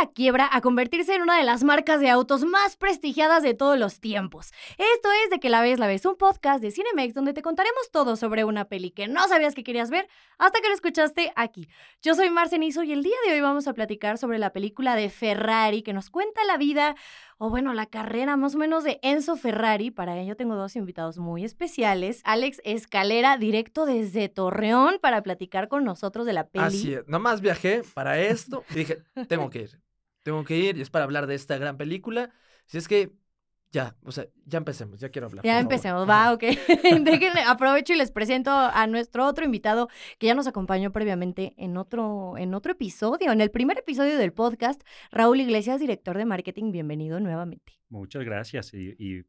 la quiebra a convertirse en una de las marcas de autos más prestigiadas de todos los tiempos. Esto es De que la ves, la ves, un podcast de Cinemex donde te contaremos todo sobre una peli que no sabías que querías ver hasta que lo escuchaste aquí. Yo soy Marcenizo y el día de hoy vamos a platicar sobre la película de Ferrari que nos cuenta la vida o bueno, la carrera más o menos de Enzo Ferrari. Para ello tengo dos invitados muy especiales. Alex Escalera, directo desde Torreón, para platicar con nosotros de la peli. Así es, nomás viajé para esto y dije, tengo que ir, tengo que ir y es para hablar de esta gran película. Si es que ya, o sea, ya empecemos, ya quiero hablar. Ya empecemos, va, ok. Déjenle, aprovecho y les presento a nuestro otro invitado que ya nos acompañó previamente en otro, en otro episodio, en el primer episodio del podcast, Raúl Iglesias, director de marketing. Bienvenido nuevamente. Muchas gracias y,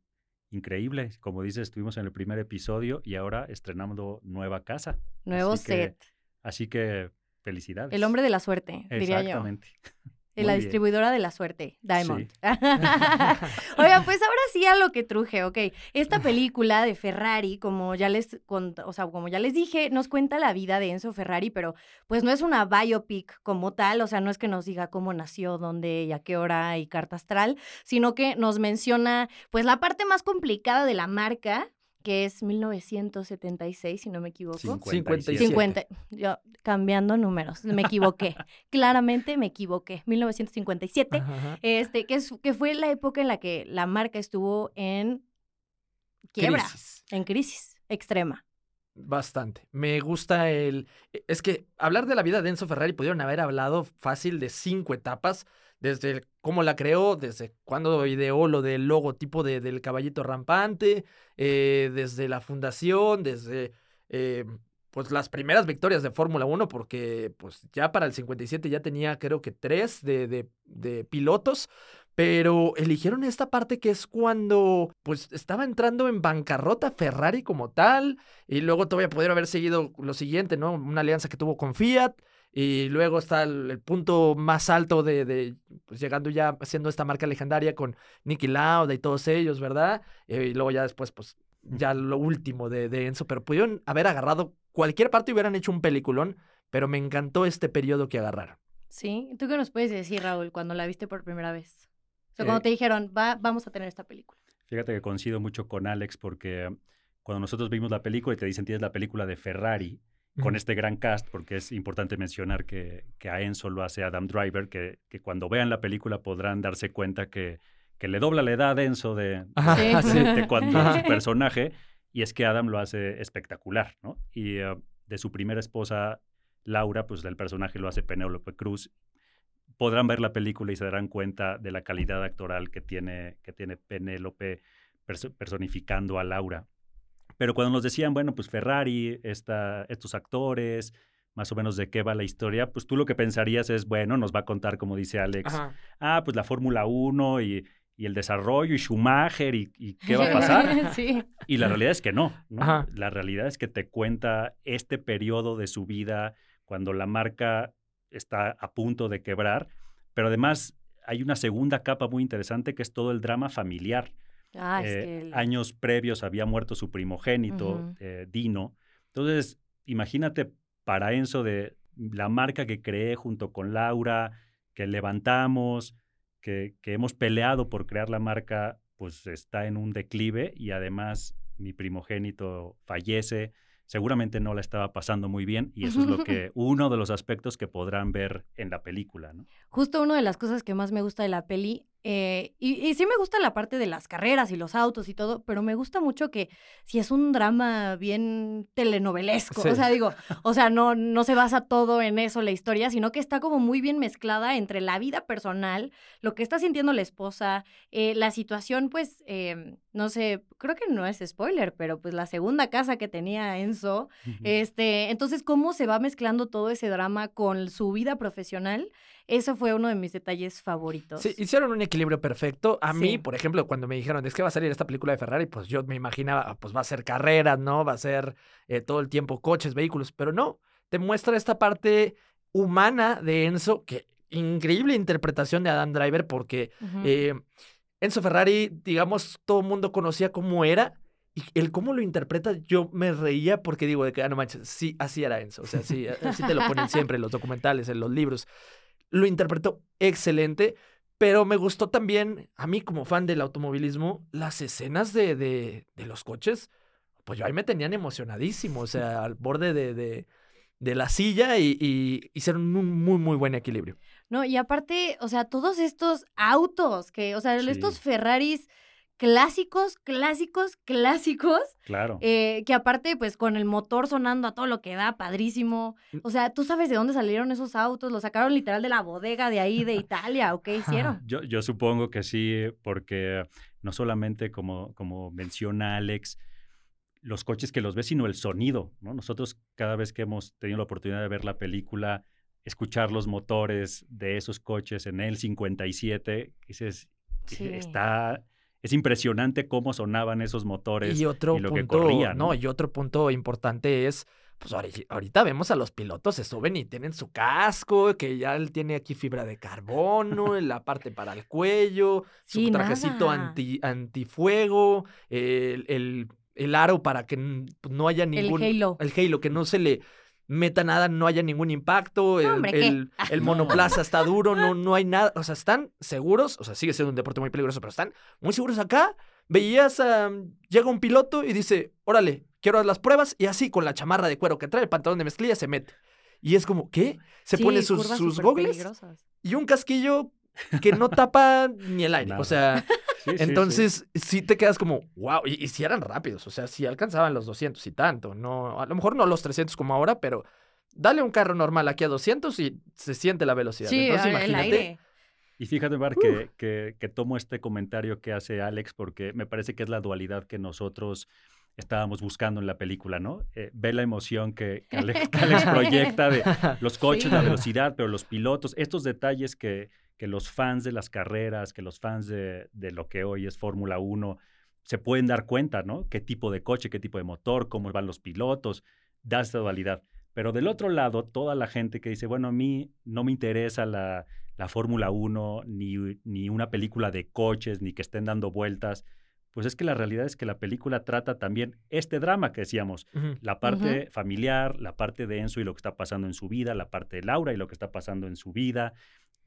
increíble, como dices, estuvimos en el primer episodio y ahora estrenando nueva casa. Nuevo set. así que felicidades. El hombre de la suerte, diría yo. Exactamente. la distribuidora de la suerte, Diamond. Oigan, pues ahora sí a lo que truje, ok. Esta película de Ferrari, como ya les o sea, como ya les dije, nos cuenta la vida de Enzo Ferrari, pero pues no es una biopic como tal, o sea, no es que nos diga cómo nació, dónde y a qué hora y carta astral, sino que nos menciona pues la parte más complicada de la marca, que es 1976, si no me equivoco. 57. 50, yo cambiando números, me equivoqué. Claramente me equivoqué. 1957, este que es que fue la época en la que la marca estuvo en quiebra, en crisis extrema. Bastante. Me gusta el... E, es que hablar de la vida de Enzo Ferrari pudieron haber hablado fácil de cinco etapas, desde cómo la creó, desde cuándo ideó lo del logotipo de, del caballito rampante, eh, desde la fundación, desde eh, pues las primeras victorias de Fórmula 1, porque pues ya para el 57 ya tenía creo que tres de, de, de pilotos, pero eligieron esta parte que es cuando pues estaba entrando en bancarrota Ferrari como tal y luego todavía pudieron haber seguido lo siguiente, ¿no? Una alianza que tuvo con Fiat y luego está el, punto más alto de, de pues llegando ya haciendo esta marca legendaria con Nicky Lauda y todos ellos, ¿verdad? Y luego ya después pues ya lo último de, de Enzo, pero pudieron haber agarrado cualquier parte y hubieran hecho un peliculón, pero me encantó este periodo que agarraron. Sí, ¿tú qué nos puedes decir, Raúl, cuando la viste por primera vez? Sea, cuando eh te dijeron, Va, vamos a tener esta película. Fíjate que coincido mucho con Alex porque cuando nosotros vimos la película y te dicen tienes la película de Ferrari con este gran cast, porque es importante mencionar que, que, a Enzo lo hace Adam Driver, que, que cuando vean la película podrán darse cuenta que, que le dobla la edad a Enzo de, de, cuando su personaje, y es que Adam lo hace espectacular, ¿no? Y uh, de su primera esposa, Laura, pues el personaje lo hace Penélope Cruz, podrán ver la película y se darán cuenta de la calidad actoral que tiene, que tiene Penélope personificando a Laura. Pero cuando nos decían, bueno, pues Ferrari, esta, estos actores, más o menos de qué va la historia, pues tú lo que pensarías es, bueno, nos va a contar, como dice Alex, ah, pues la Fórmula 1 y, y, el desarrollo y Schumacher y, qué va a pasar. sí. Y la realidad es que no. ¿no? La realidad es que te cuenta este periodo de su vida cuando la marca está a punto de quebrar, pero además hay una segunda capa muy interesante que es todo el drama familiar. Ah, eh, años previos había muerto su primogénito, eh, Dino. Entonces, imagínate para Enzo de la marca que creé junto con Laura, que levantamos, que, que hemos peleado por crear la marca, pues está en un declive y además mi primogénito fallece seguramente no la estaba pasando muy bien y eso es lo que uno de los aspectos que podrán ver en la película, ¿no? Justo una de las cosas que más me gusta de la peli eh, y, sí me gusta la parte de las carreras y los autos y todo, pero me gusta mucho que si es un drama bien telenovelesco, o sea, digo, o sea, no, no se basa todo en eso la historia, sino que está como muy bien mezclada entre la vida personal, lo que está sintiendo la esposa, eh, la situación, pues, em, no sé, creo que no es spoiler, pero pues la segunda casa que tenía Enzo, este, entonces cómo se va mezclando todo ese drama con su vida profesional eso fue uno de mis detalles favoritos. Sí, hicieron un equilibrio perfecto. A mí, por ejemplo, cuando me dijeron, es que va a salir esta película de Ferrari, pues yo me imaginaba, ah, pues va a ser carreras, ¿no? Va a ser eh, todo el tiempo coches, vehículos, pero no, te muestra esta parte humana de Enzo, que increíble interpretación de Adam Driver, porque eh, Enzo Ferrari, digamos, todo el mundo conocía cómo era, y el cómo lo interpreta, yo me reía porque digo, de que, ah, no manches, sí, así era Enzo. O sea, sí, así te lo ponen siempre en los documentales, en los libros lo interpretó excelente, pero me gustó también, a mí como fan del automovilismo, las escenas de, de, de los coches, pues yo ahí me tenían emocionadísimo, o sea, al borde de, de, de la silla y, y hicieron un muy, muy buen equilibrio. No, y aparte, o sea, todos estos autos que, o sea, Sí. estos Ferraris clásicos, clásicos, clásicos, Claro. eh, que aparte, pues con el motor sonando a todo lo que da, padrísimo. Mm. O sea, ¿tú sabes de dónde salieron esos autos? ¿Los sacaron literal de la bodega de ahí, de Italia? ¿O qué hicieron? Yo, yo supongo que sí, porque no solamente como, como menciona Alex, los coches que los ves, sino el sonido, ¿no? Nosotros cada vez que hemos tenido la oportunidad de ver la película, escuchar los motores de esos coches en el 57, dices, Sí. está, es impresionante cómo sonaban esos motores Y otro y lo que corrían. no, y otro punto importante es, pues ahori- ahorita vemos a los pilotos, se suben y tienen su casco, que ya él tiene aquí fibra de carbono, la parte para el cuello, su Sí, trajecito nada. anti, antifuego, el, el, el aro para que pues, no haya ningún... El Halo. El Halo, que no se le meta nada, no haya ningún impacto, el, el, el No. monoplaza está duro, no, no hay nada, o sea, están seguros, o sea, sigue siendo un deporte muy peligroso, pero están muy seguros acá. Veías, a, llega un piloto y dice, órale, quiero las pruebas, y así con la chamarra de cuero que trae, el pantalón de mezclilla, se mete. Y es como, ¿qué? Se Sí, pone sus, sus gogles peligrosas. y un casquillo que no tapa ni el aire. Nada. O sea, Sí, sí, sí. entonces sí te quedas como, wow, y, y si eran rápidos, o sea, si alcanzaban los 200 y tanto, no, a lo mejor no los 300 como ahora, pero dale un carro normal aquí a 200 y se siente la velocidad. Sí, Entonces, el imagínate. aire. Y fíjate, Mar, que, que, que tomo este comentario que hace Alex porque me parece que es la dualidad que nosotros estábamos buscando en la película, ¿no? Eh, ver la emoción que, que Alex, que Alex proyecta de los coches, Sí. la velocidad, pero los pilotos, estos detalles que, que los fans de las carreras, que los fans de, de lo que hoy es Fórmula 1 se pueden dar cuenta, ¿no? Qué tipo de coche, qué tipo de motor, cómo van los pilotos, da esta dualidad. Pero del otro lado, toda la gente que dice, bueno, a mí no me interesa la, la Fórmula 1, ni, ni una película de coches, ni que estén dando vueltas, pues es que la realidad es que la película trata también este drama que decíamos, la parte familiar, la parte de Enzo y lo que está pasando en su vida, la parte de Laura y lo que está pasando en su vida,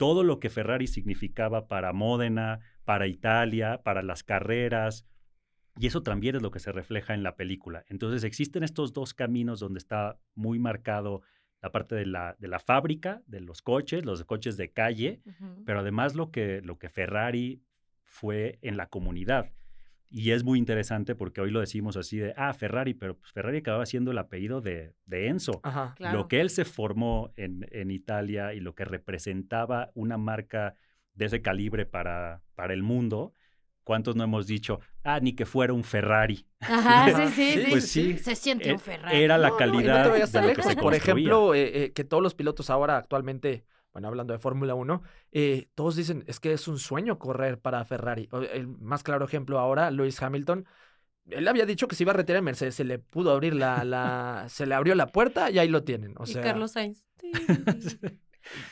todo lo que Ferrari significaba para Módena, para Italia, para las carreras. Y eso también es lo que se refleja en la película. Entonces existen estos dos caminos donde está muy marcado la parte de la, de la fábrica, de los coches, los coches de calle, pero además lo que, lo que Ferrari fue en la comunidad. Y es muy interesante porque hoy lo decimos así de, ah, Ferrari, pero pues Ferrari acababa siendo el apellido de, de Enzo. Ajá. Claro. Lo que él se formó en, en Italia y lo que representaba una marca de ese calibre para, para el mundo, ¿cuántos no hemos dicho, ah, ni que fuera un Ferrari? Ajá, sí, sí, Sí, sí. pues sí. Se siente Eh, un Ferrari. Era la No, no, y no calidad de lo que lejos. se Por construía. ejemplo, eh, eh, que todos los pilotos ahora actualmente, bueno, hablando de Fórmula 1, eh, todos dicen, es que es un sueño correr para Ferrari. El más claro ejemplo ahora, Lewis Hamilton, él había dicho que se iba a retirar en Mercedes, se le pudo abrir la, la se le abrió la puerta y ahí lo tienen. O y sea, Carlos Sainz.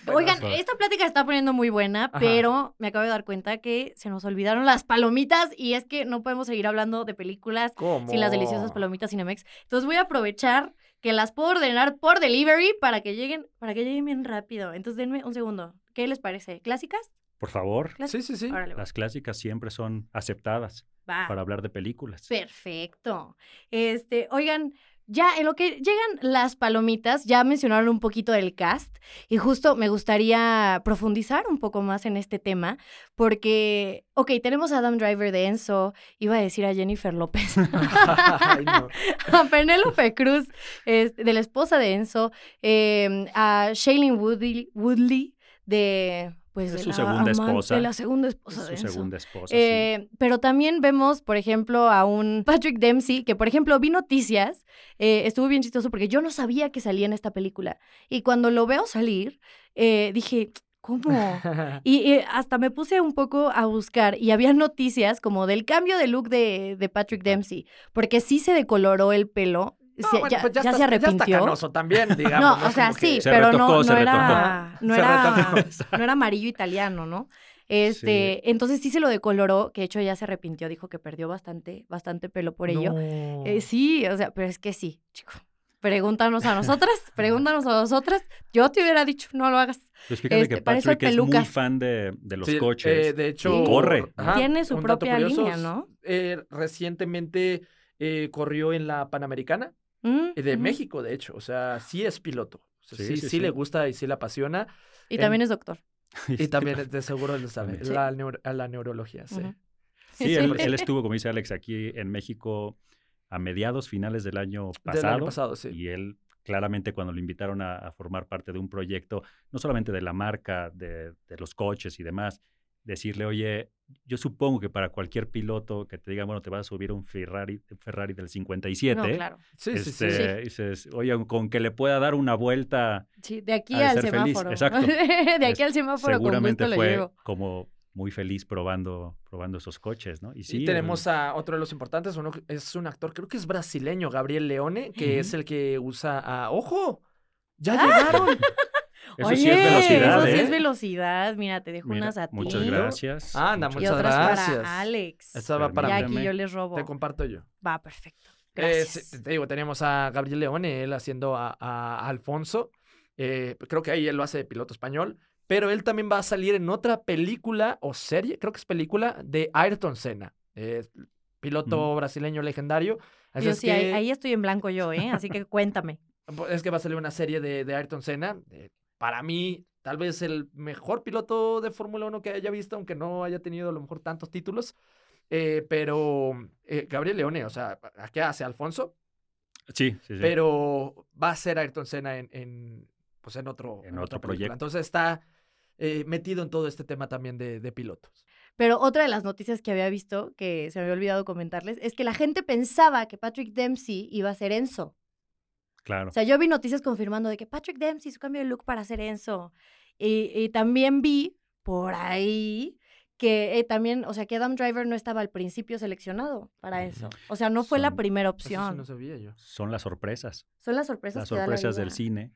bueno, Oigan, eso- esta plática se está poniendo muy buena, Ajá. pero me acabo de dar cuenta que se nos olvidaron las palomitas y es que no podemos seguir hablando de películas ¿cómo? sin las deliciosas palomitas Cinemex. Entonces voy a aprovechar que las puedo ordenar por delivery para que lleguen, para que lleguen bien rápido. Entonces denme un segundo. ¿Qué les parece? ¿Clásicas? Por favor, Sí, sí, sí. Órale, las clásicas siempre son aceptadas Va. para hablar de películas. Perfecto. Este, oigan, ya en lo que llegan las palomitas, ya mencionaron un poquito del cast y justo me gustaría profundizar un poco más en este tema porque, ok, tenemos a Adam Driver de Enzo, iba a decir a Jennifer López, Ay, a Penélope Cruz, este, de la esposa de Enzo, eh, a Shailene Woodley, Woodley de, pues, Es de su la segunda esposa. de la segunda Es esposa de su Enzo. segunda esposa. sí. Eh, Pero también vemos, por ejemplo, a un Patrick Dempsey, que por ejemplo vi noticias, eh, estuvo bien chistoso porque yo no sabía que salía en esta película. Y cuando lo veo salir, eh, dije, ¿cómo? Y, y hasta me puse un poco a buscar y había noticias como del cambio de look de, de Patrick Dempsey, porque sí se decoloró el pelo. No, se- bueno, ya, pues ya, ya está, se Ya arrepintió. está canoso también, digamos. no, ¿no? o sea, sí, Se pero no, retocó, no se era, no, era, no era amarillo italiano, ¿no? Este, entonces sí se lo decoloró, que de hecho ya se arrepintió, dijo que perdió bastante, bastante pelo por ello. No. Eh, sí, o sea, pero es que sí, chico. Pregúntanos a nosotras, pregúntanos a nosotras. Yo te hubiera dicho, no lo hagas. Este, que hay Patrick es muy fan de, de los Sí, coches. eh, de hecho, corre. Tiene su propia curioso, línea, ¿no? eh, recientemente eh, corrió en la Panamericana Mm, de. México, de hecho. O sea, sí es piloto. O sea, Sí, sí, sí, sí, le gusta y sí le apasiona. Y en- también es doctor. Y también de seguro lo sabe. La, neuro- a la neurología, sí. Sí, él, Sí. él estuvo, como dice Alex, aquí en México a mediados, finales del año Del pasado. año pasado, sí. Y él, claramente, cuando lo invitaron a, a formar parte de un proyecto, no solamente de la marca, de, de los coches y demás, decirle, oye, yo supongo que para cualquier piloto que te diga, bueno, te vas a subir a un Ferrari, Ferrari del 57, No, claro. Sí, sí, sí. este, dices, oye, con que le pueda dar una vuelta, Sí, de aquí al ser feliz, semáforo. exacto. de aquí al semáforo con seguramente lo fue llevo. como muy feliz probando, probando esos coches, ¿no? Y sí, y tenemos a otro de los importantes, uno es un actor, creo que es brasileño, Gabriel Leone, que es el que usa a... ¡Ojo! ¡Ya llegaron! Eso Oye, sí es velocidad, eso sí ¿eh? es velocidad. Mira, te dejo Mira, unas a ti. muchas gracias. Anda, muchas Y otras gracias. para Alex. Esa va para y mí. aquí Permíteme. yo les robo. Te comparto yo. Va, perfecto. Gracias. te digo, tenemos a Gabriel Leone, él haciendo a, a Alfonso. Eh, creo que ahí él lo hace de piloto español. Pero él también va a salir en otra película o serie, creo que es película, de Ayrton Senna. eh, piloto brasileño legendario. Así Yo es sí, ahí, que- ahí estoy en blanco yo, ¿eh? Así que cuéntame. Es que va a salir una serie de, de Ayrton Senna. eh, para mí, tal vez el mejor piloto de Fórmula 1 que haya visto, aunque no haya tenido a lo mejor tantos títulos. Eh, pero eh, Gabriel Leone, o sea, ¿qué hace Alfonso? Sí, sí, sí. Pero va a ser Ayrton Senna en, en, pues en otro, En otro proyecto. Entonces está eh, metido en todo este tema también de, de pilotos. Pero otra de las noticias que había visto, que se me había olvidado comentarles, es que la gente pensaba que Patrick Dempsey iba a ser Enzo. Claro. O sea, yo vi noticias confirmando de que Patrick Dempsey su cambio de look para ser Enzo. Y, y también vi por ahí que eh, también, o sea, que Adam Driver no estaba al principio seleccionado para eso. O sea, no fue la primera Eso sí opción. no sabía yo. Son las sorpresas. Son las sorpresas las que da la sorpresas del cine.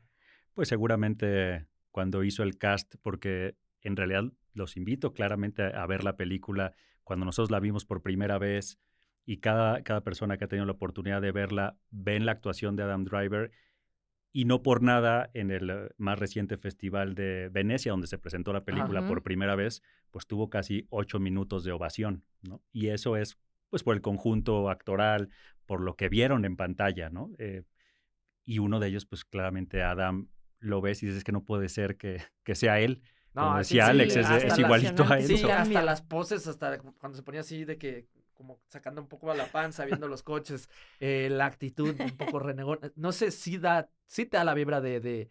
Pues seguramente cuando hizo el cast, porque en realidad los invito claramente a, a ver la película. Cuando nosotros la vimos por primera vez y cada, cada persona que ha tenido la oportunidad de verla, ven la actuación de Adam Driver y no por nada en el más reciente festival de Venecia, donde se presentó la película Ajá. por primera vez, pues tuvo casi ocho minutos de ovación, ¿no? Y eso es pues por el conjunto actoral, por lo que vieron en pantalla, ¿no? Eh, y uno de ellos, pues claramente Adam lo ves y dices que no puede ser que, que sea él. Como sí, decía sí, Alex, es, igualito a él. Sí, hasta las poses, hasta cuando se ponía así de que como sacando un poco a la panza, viendo los coches, eh, la actitud un poco renegón. No sé si da, sí te da la vibra de, de,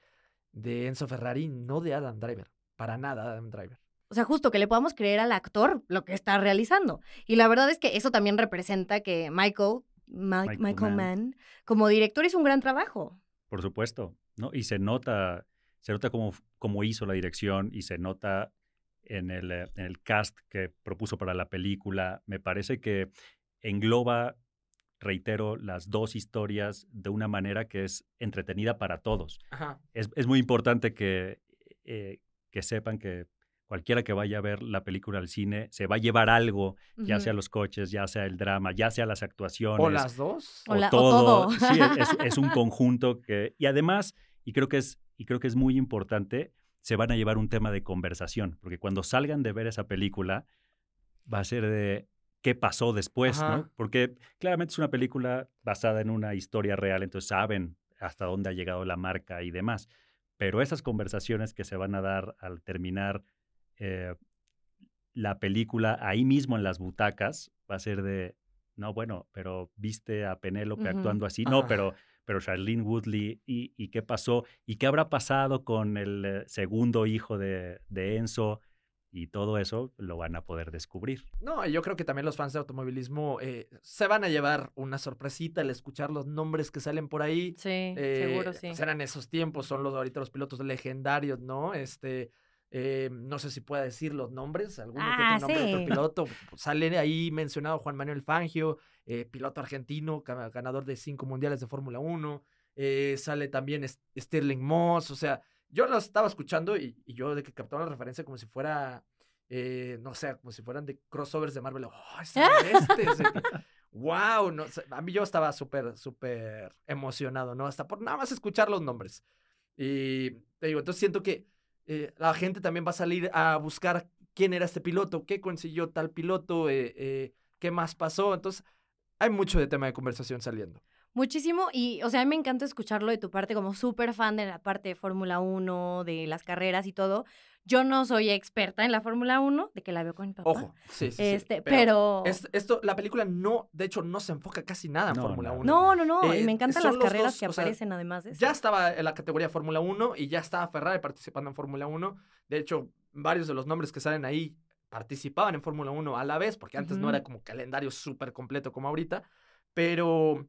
de Enzo Ferrari, no de Adam Driver. Para nada Adam Driver. O sea, justo que le podamos creer al actor lo que está realizando. Y la verdad es que eso también representa que Michael, Ma- Michael Michael, Mann. Mann, como director hizo un gran trabajo. Por supuesto, ¿no? Y se nota, se nota cómo, cómo hizo la dirección y se nota en el, eh, en el cast que propuso para la película. Me parece que engloba, reitero, las dos historias de una manera que es entretenida para todos. Ajá. Es, es muy importante que, eh, que sepan que cualquiera que vaya a ver la película al cine se va a llevar algo, ya sea los coches, ya sea el drama, ya sea las actuaciones O las dos. O la- o todo. todo. Sí, es, es un conjunto que. Y además, y creo que es, y creo que es muy importante, se van a llevar un tema de conversación. Porque cuando salgan de ver esa película, va a ser de qué pasó después, Ajá. ¿no? Porque claramente es una película basada en una historia real, entonces saben hasta dónde ha llegado la marca y demás. Pero esas conversaciones que se van a dar al terminar eh, la película ahí mismo en las butacas va a ser de, no, bueno, pero viste a Penélope actuando así, no, Ajá. pero, pero Charlene Woodley, y, y qué pasó? ¿Y qué habrá pasado con el eh, segundo hijo de, de Enzo? Y todo eso lo van a poder descubrir. No, y yo creo que también los fans de automovilismo eh, se van a llevar una sorpresita al escuchar los nombres que salen por ahí. Sí, Eh, seguro sí. pues eran esos tiempos, son los ahorita los pilotos legendarios, ¿no? Este, eh, no sé si pueda decir los nombres, alguno que Ah, otro nombre de otro sí. piloto. Sale ahí mencionado Juan Manuel Fangio, eh, piloto argentino, ganador de cinco mundiales de Fórmula 1. eh, sale también Es- Stirling Moss, o sea, yo lo estaba escuchando y, y yo de que captaba la referencia como si fuera, eh, no sé, como si fueran de crossovers de Marvel. ¡Oh, es este! ese". wow, no, a mí yo estaba súper, súper emocionado, ¿no? Hasta por nada más escuchar los nombres. Y te digo, entonces siento que eh, la gente también va a salir a buscar quién era este piloto, qué consiguió tal piloto, eh, eh, qué más pasó. Entonces, hay mucho de tema de conversación saliendo. Muchísimo, y o sea, a mí me encanta escucharlo de tu parte como súper fan de la parte de Fórmula 1, de las carreras y todo. Yo no soy experta en la Fórmula 1, de que la veo con mi papá. Ojo, sí, sí. Este, pero. esto, la película no, de hecho, no se enfoca casi nada en Fórmula 1. No, no, no. y me encantan las carreras que aparecen además de eso. Ya estaba en la categoría Fórmula 1 y ya estaba Ferrari participando en Fórmula 1. De hecho, varios de los nombres que salen ahí participaban en Fórmula 1 a la vez, porque antes no era como calendario súper completo como ahorita. Pero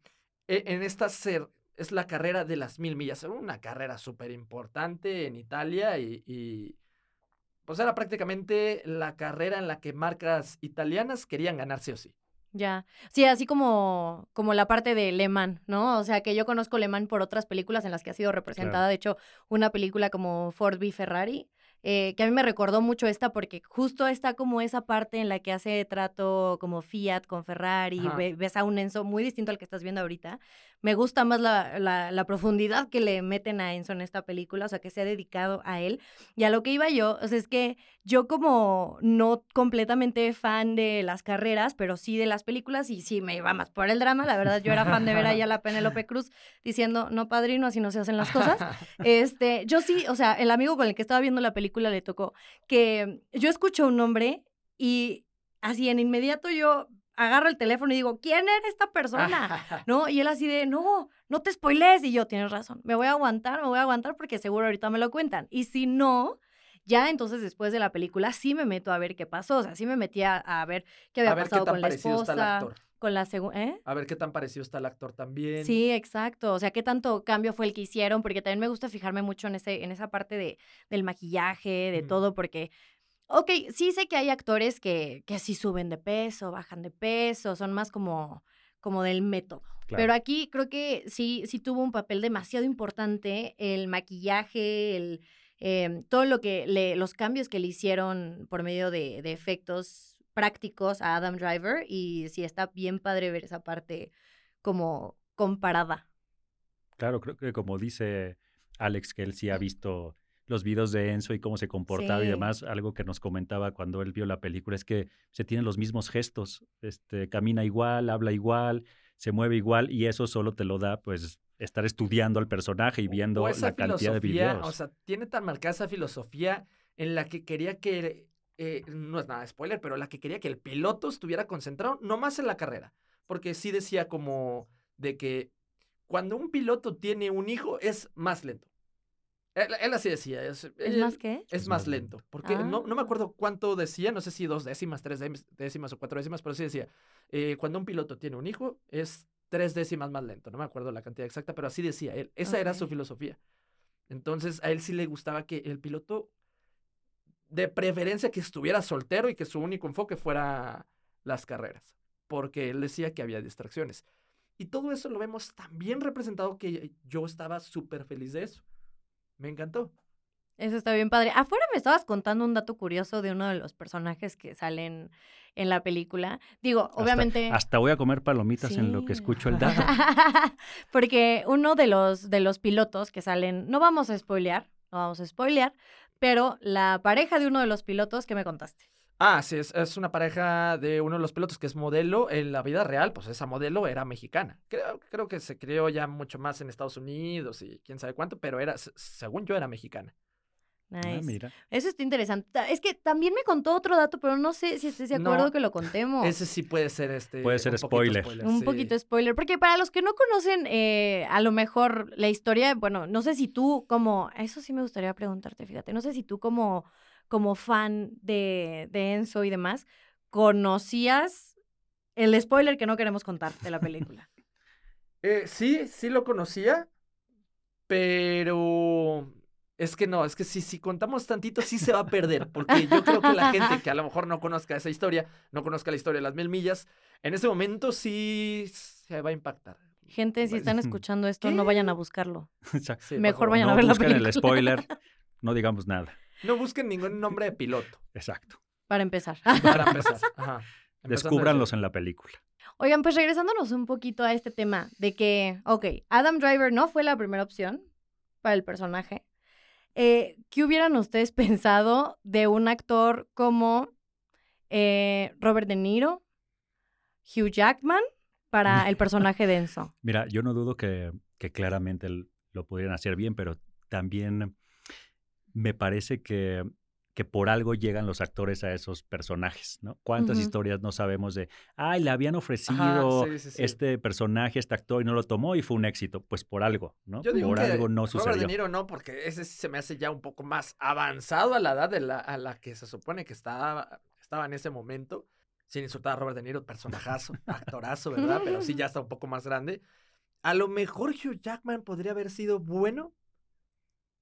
en esta ser, es la carrera de las mil millas. Era una carrera súper importante en Italia y pues era prácticamente la carrera en la que marcas italianas querían ganarse o sí. Ya. Sí, así como, como la parte de Le Mans, ¿no? O sea, que yo conozco Le Mans por otras películas en las que ha sido representada. De hecho, una película como Ford v Ferrari, eh, que a mí me recordó mucho esta porque justo está como esa parte en la que hace trato como Fiat con Ferrari, ves a un Enzo muy distinto al que estás viendo ahorita. Me gusta más la, la, profundidad que le meten a Enzo en esta película, o sea, que se ha dedicado a él. Y a lo que iba yo, o sea, es que yo como no completamente fan de las carreras, pero sí de las películas y sí me iba más por el drama, la verdad yo era fan de ver ahí a la Penélope Cruz diciendo, no padrino, así no se hacen las cosas. Este, yo sí, o sea, el amigo con el que estaba viendo la película le tocó, que yo escucho un nombre y así en inmediato yo agarro el teléfono y digo, ¿quién era esta persona? ¿No? Y él así de, no, no te spoilees. Y yo, tienes razón, me voy a aguantar, me voy a aguantar porque seguro ahorita me lo cuentan. Y si no, ya entonces después de la película sí me meto a ver qué pasó, o sea, sí me metí a, ver qué había pasado con la esposa. Con la segunda, ¿eh? A ver qué tan parecido está el actor también. Sí, exacto. O sea, qué tanto cambio fue el que hicieron, porque también me gusta fijarme mucho en, ese, en esa parte de, del maquillaje, de todo, porque Ok, sí sé que hay actores que, que sí suben de peso, bajan de peso, son más como, como del método. Pero aquí creo que sí, sí tuvo un papel demasiado importante el maquillaje, el, em, todo lo que le, los cambios que le hicieron por medio de, de efectos prácticos a Adam Driver y sí está bien padre ver esa parte como comparada. Claro, creo que como dice Alex, que él sí ha visto los videos de Enzo y cómo se comportaba y demás, algo que nos comentaba cuando él vio la película es que se tienen los mismos gestos, este, camina igual, habla igual, se mueve igual y eso solo te lo da pues estar estudiando al personaje y viendo la cantidad de videos. O sea, tiene tan marcada esa filosofía en la que quería que eh, no es nada de spoiler, pero la que quería que el piloto estuviera concentrado no más en la carrera, porque sí decía como de que cuando un piloto tiene un hijo es más lento. Él, así decía. ¿Es, más qué? Es, más lento. Porque no, no, me ah. acuerdo cuánto decía, no sé si dos décimas, tres décimas o cuatro décimas, pero sí decía, eh, cuando un piloto tiene un hijo es tres décimas más lento. No me acuerdo la cantidad exacta, pero así decía él. Esa era su filosofía. Entonces a él sí le gustaba que el piloto de preferencia que estuviera soltero y que su único enfoque fuera las carreras, porque él decía que había distracciones. Y todo eso lo vemos tan bien representado que yo estaba súper feliz de eso. Me encantó. Eso está bien padre. Afuera me estabas contando un dato curioso de uno de los personajes que salen en la película. Digo, obviamente. Hasta voy a comer palomitas en lo que escucho el dato. Porque uno de los, de los pilotos que salen, no vamos a spoilear, no vamos a spoilear, pero la pareja de uno de los pilotos que me contaste. Ah, sí, es, una pareja de uno de los pilotos que es modelo. En la vida real, pues esa modelo era mexicana. Creo, creo que se crió ya mucho más en Estados Unidos y quién sabe cuánto, pero era, según yo, era mexicana. Ah, mira. Eso está interesante. Es que también me contó otro dato, pero no sé si estés de acuerdo que lo contemos. Ese sí puede ser este. Puede ser spoiler. Un poquito spoiler. Porque para los que no conocen eh, a lo mejor la historia, bueno, no sé si tú como. Eso sí me gustaría preguntarte, fíjate. No sé si tú como, como fan de, de Enzo y demás, conocías el spoiler que no queremos contar de la película. eh, sí, sí lo conocía, pero es que no, es que si, si contamos tantito sí se va a perder, porque yo creo que la gente que a lo mejor no conozca esa historia, no conozca la historia de las mil millas, en ese momento sí se va a impactar. Gente, si están escuchando esto, no vayan a buscarlo. Mejor vayan a ver la película. el spoiler, no digamos nada. No busquen ningún nombre de piloto. Exacto. Para empezar. Para empezar. Ajá. Descúbranlos en la película. Oigan, pues regresándonos un poquito a este tema de que, ok, Adam Driver no fue la primera opción para el personaje. Eh, ¿Qué hubieran ustedes pensado de un actor como eh, Robert De Niro, Hugh Jackman para el personaje de Enzo? Mira, yo no dudo que, que claramente lo pudieran hacer bien, pero también me parece que que por algo llegan los actores a esos personajes, ¿no? ¿Cuántas historias no sabemos de, ay, le habían ofrecido este personaje, este actor y no lo tomó y fue un éxito? Pues por algo, ¿no? Yo digo por algo no sucedió. Robert De Niro no, porque ese se me hace ya un poco más avanzado a la edad de la, a la que se supone que estaba, estaba en ese momento. Sin insultar a Robert De Niro, personajazo, actorazo, ¿verdad? Pero sí ya está un poco más grande. A lo mejor Hugh Jackman podría haber sido bueno,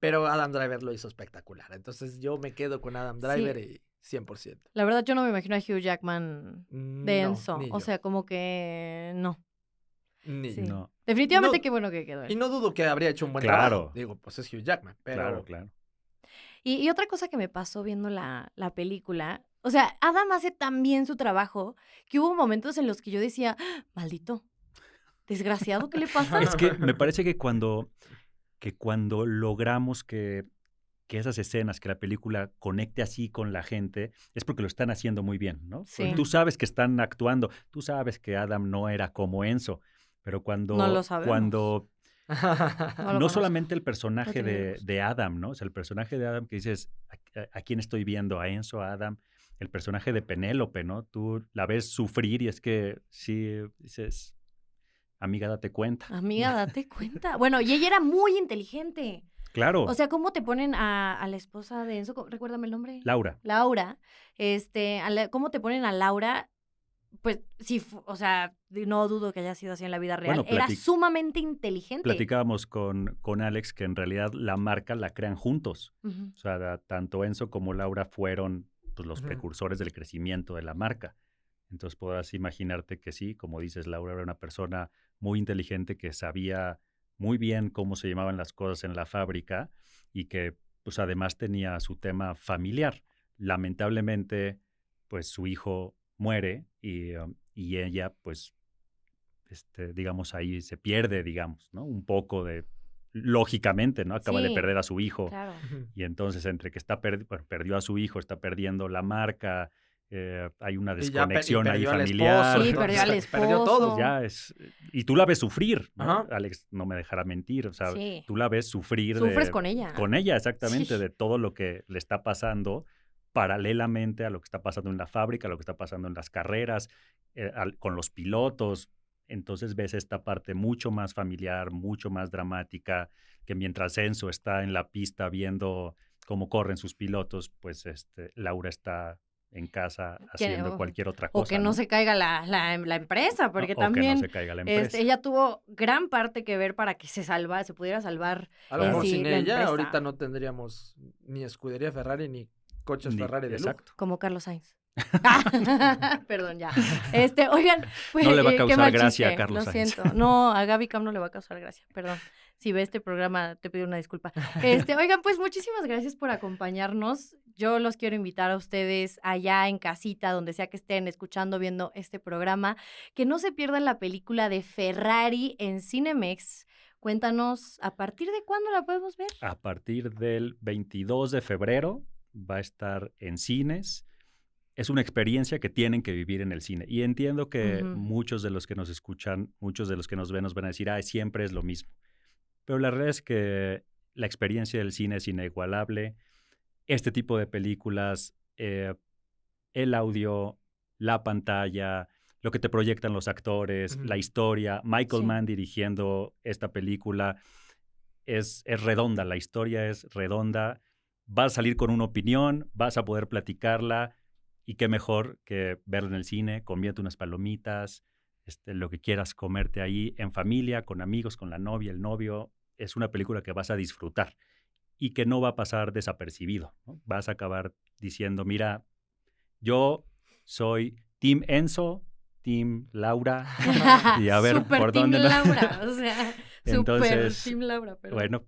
pero Adam Driver lo hizo espectacular. Entonces yo me quedo con Adam Driver y 100%. La verdad yo no me imagino a Hugh Jackman denso. o sea, como que no. Ni no. Definitivamente qué bueno que quedó. Y no dudo que habría hecho un buen trabajo. Digo, pues es Hugh Jackman. Pero... Claro, claro. Y, otra cosa que me pasó viendo la, la película, o sea, Adam hace tan bien su trabajo que hubo momentos en los que yo decía, ¡Ah, maldito, desgraciado, ¿qué le pasa? Es que me parece que cuando que cuando logramos que, que, esas escenas, que la película conecte así con la gente, es porque lo están haciendo muy bien, ¿no? Tú sabes que están actuando, tú sabes que Adam no era como Enzo, pero cuando... No lo Cuando no, solamente el personaje de, de, Adam, ¿no? O sea, el personaje de Adam que dices, ¿a, quién estoy viendo? ¿A Enzo, a Adam? El personaje de Penélope, ¿no? Tú la ves sufrir y es que sí, dices, Amiga, date cuenta. Amiga, date cuenta. Bueno, y ella era muy inteligente. Claro. O sea, ¿cómo te ponen a, la esposa de Enzo? Recuérdame el nombre. Laura. Laura. Este, ¿cómo te ponen a Laura? Pues sí, o sea, no dudo que haya sido así en la vida real. Era sumamente inteligente. Platicábamos con, con Alex que en realidad la marca la crean juntos. O sea, tanto Enzo como Laura fueron pues, los precursores del crecimiento de la marca. Entonces podrás imaginarte que sí, como dices, Laura era una persona muy inteligente que sabía muy bien cómo se llamaban las cosas en la fábrica y que pues además tenía su tema familiar. Lamentablemente, pues su hijo muere y, um, y ella pues, este, digamos, ahí se pierde, digamos, ¿no? Un poco de, lógicamente, ¿no? Acaba de perder a su hijo. Y entonces entre que está perdió a su hijo, está perdiendo la marca, eh, hay una desconexión ahí familiar. sí, perdió al esposo. Perdió todo. Ya es, y tú la ves sufrir, Alex no me dejará mentir, o sea, tú la ves sufrir. Sufres con ella. Con ella, exactamente, de todo lo que le está pasando paralelamente a lo que está pasando en la fábrica, a lo que está pasando en las carreras, eh, con los pilotos. Entonces ves esta parte mucho más familiar, mucho más dramática, que mientras Enzo está en la pista viendo cómo corren sus pilotos, pues este, Laura está en casa haciendo cualquier otra cosa. O que no, se caiga la, la, la empresa, porque también se caiga la empresa. Este, ella tuvo gran parte que ver para que se salva, se pudiera salvar. A lo mejor sin ella ahorita no tendríamos ni escudería Ferrari ni coches Ferrari de exacto. Como Carlos Sainz. Perdón, ya. Este, oigan, pues, no le va a eh, causar gracia a Carlos Lo siento. No, a Gaby Cam no le va a causar gracia, perdón si ve este programa, te pido una disculpa. Este, oigan, pues muchísimas gracias por acompañarnos. Yo los quiero invitar a ustedes allá en casita, donde sea que estén escuchando, viendo este programa, que no se pierdan la película de Ferrari en Cinemex. Cuéntanos, ¿a partir de cuándo la podemos ver? A partir del 22 de febrero va a estar en cines. Es una experiencia que tienen que vivir en el cine. Y entiendo que muchos de los que nos escuchan, muchos de los que nos ven, nos van a decir, ah, siempre es lo mismo. Pero la realidad es que la experiencia del cine es inigualable. Este tipo de películas, eh, el audio, la pantalla, lo que te proyectan los actores, la historia, Michael Mann dirigiendo esta película, es, es redonda, la historia es redonda. Vas a salir con una opinión, vas a poder platicarla y qué mejor que verla en el cine, comiendo unas palomitas, este, lo que quieras comerte ahí en familia, con amigos, con la novia, el novio. Es una película que vas a disfrutar y que no va a pasar desapercibido. Vas a acabar diciendo, mira, yo soy Team Enzo, Team Laura, y a ver por dónde... Laura, o sea, Super Team Laura, pero... Bueno,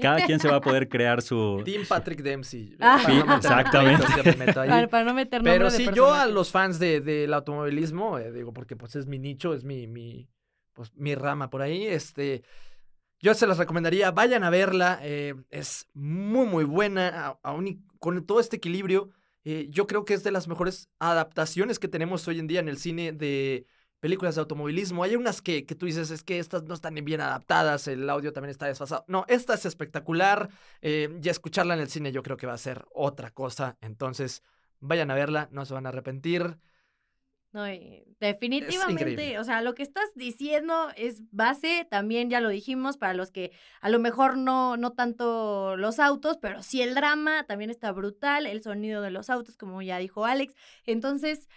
cada quien se va a poder crear su... Team Patrick Dempsey. Ah. exactamente. Para, no meter Pero sí, yo a los fans del de, automovilismo, eh, digo, porque pues es mi nicho, es mi, mi, pues, mi rama por ahí, este... Yo se las recomendaría, vayan a verla, eh, es muy, muy buena, con todo este equilibrio, eh, yo creo que es de las mejores adaptaciones que tenemos hoy en día en el cine de películas de automovilismo. Hay unas que, que tú dices, es que estas no están bien adaptadas, el audio también está desfasado. No, esta es espectacular, eh, y escucharla en el cine yo creo que va a ser otra cosa, entonces vayan a verla, no se van a arrepentir. No, definitivamente, o sea, lo que estás diciendo es base, también ya lo dijimos, para los que a lo mejor no, no tanto los autos, pero sí el drama, también está brutal, el sonido de los autos, como ya dijo Alex. Entonces,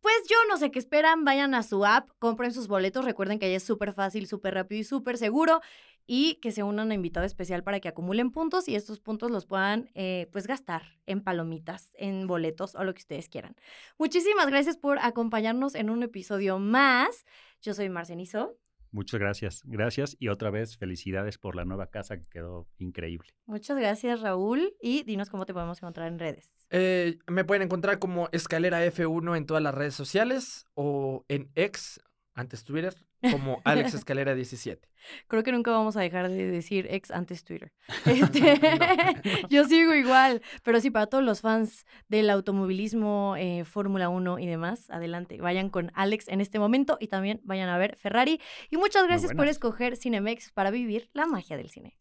pues yo no sé qué esperan, vayan a su app, compren sus boletos, recuerden que ahí es súper fácil, súper rápido y súper seguro y que se unan a invitado especial para que acumulen puntos y estos puntos los puedan eh, pues gastar en palomitas, en boletos o lo que ustedes quieran. Muchísimas gracias por acompañarnos en un episodio más. Yo soy Marcenizo. Muchas gracias, gracias y otra vez felicidades por la nueva casa que quedó increíble. Muchas gracias Raúl y dinos cómo te podemos encontrar en redes. Eh, me pueden encontrar como Escalera F1 en todas las redes sociales o en X, antes Twitter, como Alex Escalera 17. Creo que nunca vamos a dejar de decir ex antes Twitter. Este, yo sigo igual, pero sí, para todos los fans del automovilismo, eh, Fórmula 1 y demás, adelante, vayan con Alex en este momento y también vayan a ver Ferrari. Y muchas gracias por escoger Cinemex para vivir la magia del cine.